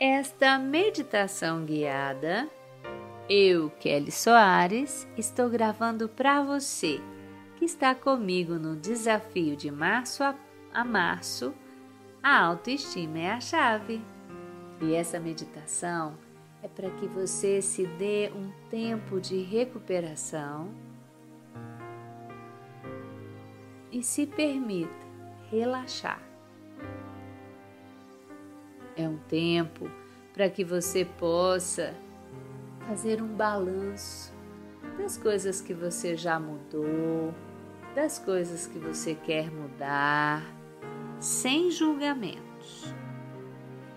Esta meditação guiada, eu, Kelly Soares, estou gravando para você que está comigo no desafio de março a, a março. A autoestima é a chave. E essa meditação é para que você se dê um tempo de recuperação e se permita relaxar. É um tempo para que você possa fazer um balanço das coisas que você já mudou, das coisas que você quer mudar, sem julgamentos.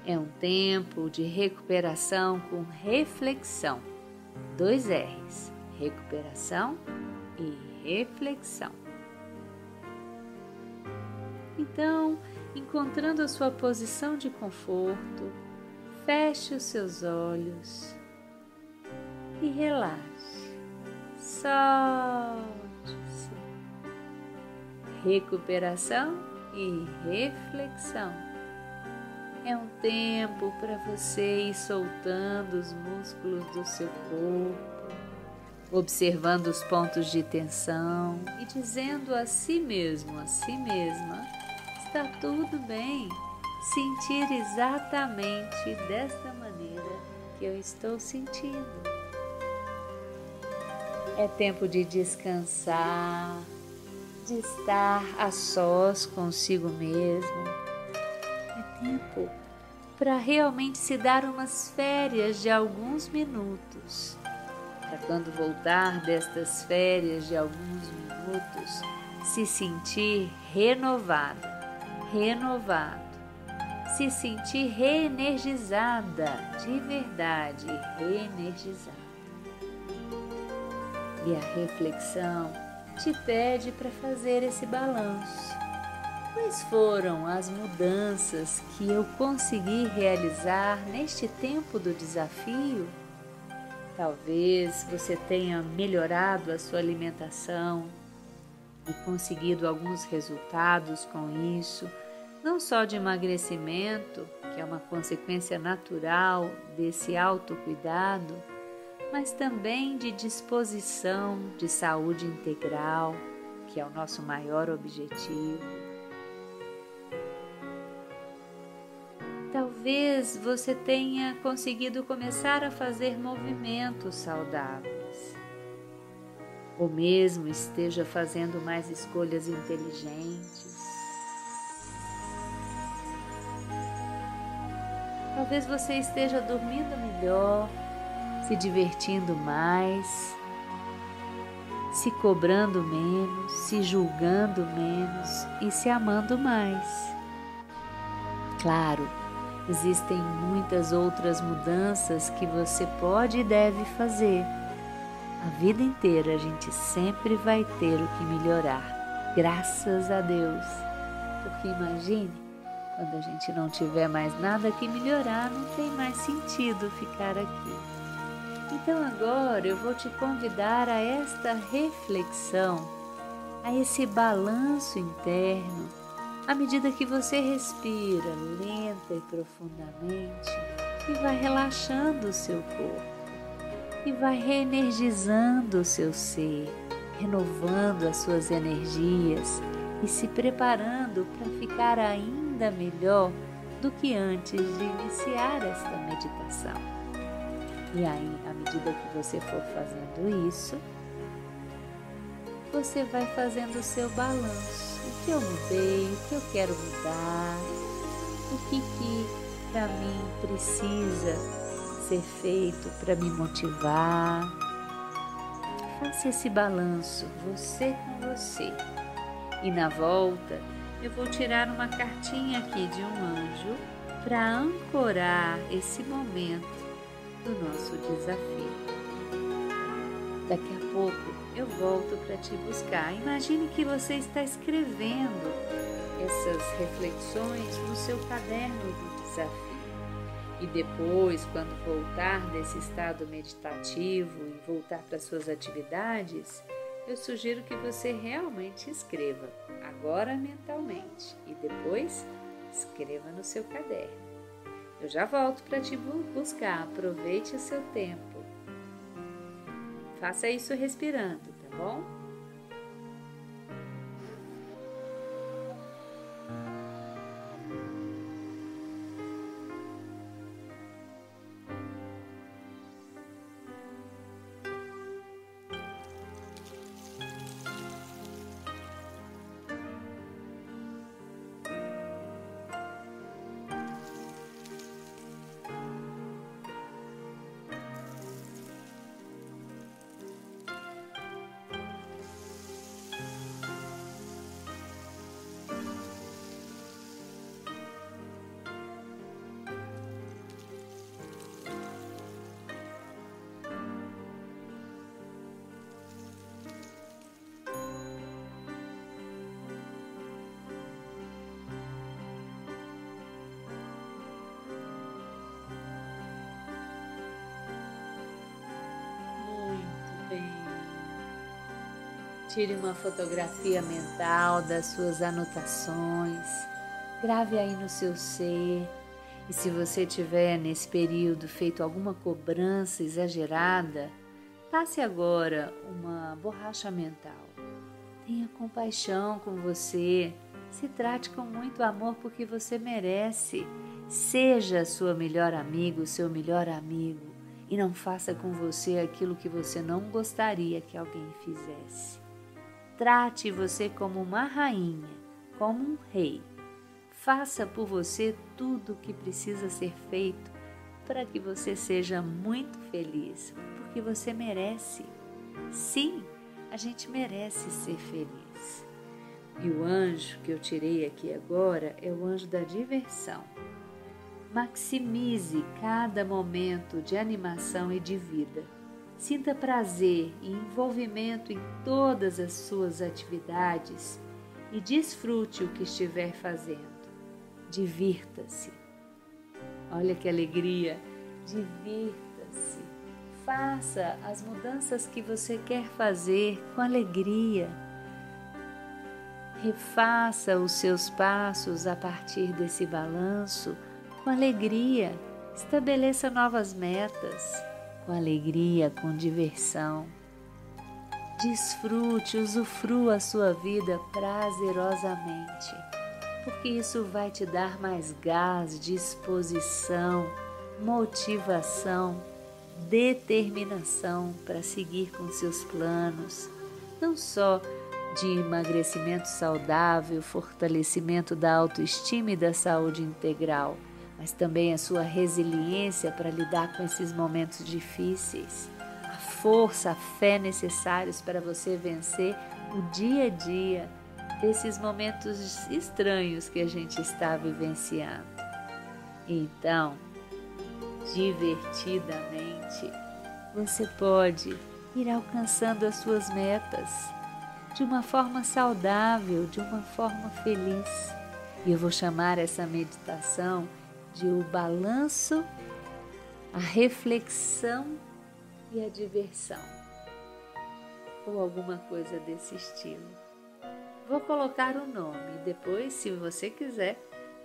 É um tempo de recuperação com reflexão. Dois R's: recuperação e reflexão. Então, encontrando a sua posição de conforto, feche os seus olhos e relaxe. Solte-se. Recuperação e reflexão. É um tempo para você ir soltando os músculos do seu corpo, observando os pontos de tensão e dizendo a si mesmo, a si mesma, está tudo bem. Sentir exatamente desta maneira que eu estou sentindo. É tempo de descansar, de estar a sós consigo mesmo. É tempo para realmente se dar umas férias de alguns minutos. Para quando voltar destas férias de alguns minutos, se sentir renovada renovado, se sentir reenergizada, de verdade reenergizada. E a reflexão te pede para fazer esse balanço. Quais foram as mudanças que eu consegui realizar neste tempo do desafio? Talvez você tenha melhorado a sua alimentação, e conseguido alguns resultados com isso, não só de emagrecimento, que é uma consequência natural desse autocuidado, mas também de disposição de saúde integral, que é o nosso maior objetivo. Talvez você tenha conseguido começar a fazer movimentos saudáveis ou mesmo esteja fazendo mais escolhas inteligentes. Talvez você esteja dormindo melhor, se divertindo mais, se cobrando menos, se julgando menos e se amando mais. Claro, existem muitas outras mudanças que você pode e deve fazer a vida inteira a gente sempre vai ter o que melhorar, graças a Deus. Porque imagine, quando a gente não tiver mais nada que melhorar, não tem mais sentido ficar aqui. Então agora eu vou te convidar a esta reflexão, a esse balanço interno, à medida que você respira lenta e profundamente e vai relaxando o seu corpo e vai reenergizando o seu ser, renovando as suas energias e se preparando para ficar ainda melhor do que antes de iniciar esta meditação. E aí, à medida que você for fazendo isso, você vai fazendo o seu balanço. O que eu mudei, o que eu quero mudar, o que, que para mim precisa ser feito para me motivar. Faça esse balanço, você com você. E na volta, eu vou tirar uma cartinha aqui de um anjo para ancorar esse momento do nosso desafio. Daqui a pouco eu volto para te buscar. Imagine que você está escrevendo essas reflexões no seu caderno do desafio. E depois, quando voltar desse estado meditativo e voltar para suas atividades, eu sugiro que você realmente escreva, agora mentalmente, e depois escreva no seu caderno. Eu já volto para te buscar. Aproveite o seu tempo. Faça isso respirando, tá bom? Tire uma fotografia mental das suas anotações, grave aí no seu ser. E se você tiver nesse período feito alguma cobrança exagerada, passe agora uma borracha mental. Tenha compaixão com você, se trate com muito amor porque você merece. Seja sua melhor amigo, seu melhor amigo e não faça com você aquilo que você não gostaria que alguém fizesse. Trate você como uma rainha, como um rei. Faça por você tudo o que precisa ser feito para que você seja muito feliz, porque você merece. Sim, a gente merece ser feliz. E o anjo que eu tirei aqui agora é o anjo da diversão. Maximize cada momento de animação e de vida Sinta prazer e envolvimento em todas as suas atividades e desfrute o que estiver fazendo. Divirta-se. Olha que alegria! Divirta-se. Faça as mudanças que você quer fazer com alegria. Refaça os seus passos a partir desse balanço com alegria. Estabeleça novas metas com alegria, com diversão. Desfrute, usufrua a sua vida prazerosamente, porque isso vai te dar mais gás, disposição, motivação, determinação para seguir com seus planos, não só de emagrecimento saudável, fortalecimento da autoestima e da saúde integral mas também a sua resiliência para lidar com esses momentos difíceis, a força, a fé necessários para você vencer o dia a dia desses momentos estranhos que a gente está vivenciando. Então, divertidamente, você pode ir alcançando as suas metas de uma forma saudável, de uma forma feliz. E eu vou chamar essa meditação de o balanço, a reflexão e a diversão, ou alguma coisa desse estilo. Vou colocar o um nome, depois, se você quiser,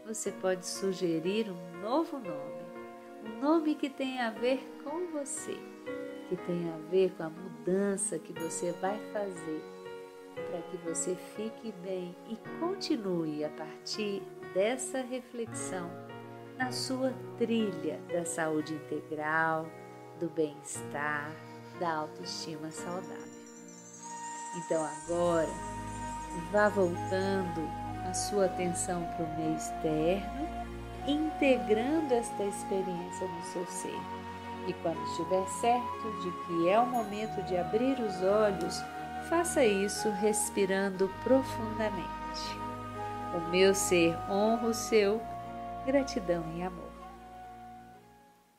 você pode sugerir um novo nome, um nome que tenha a ver com você, que tenha a ver com a mudança que você vai fazer para que você fique bem e continue a partir dessa reflexão na sua trilha da saúde integral, do bem-estar, da autoestima saudável. Então agora, vá voltando a sua atenção para o meio externo, integrando esta experiência no seu ser. E quando estiver certo de que é o momento de abrir os olhos, faça isso respirando profundamente. O meu ser honra o seu Gratidão e amor.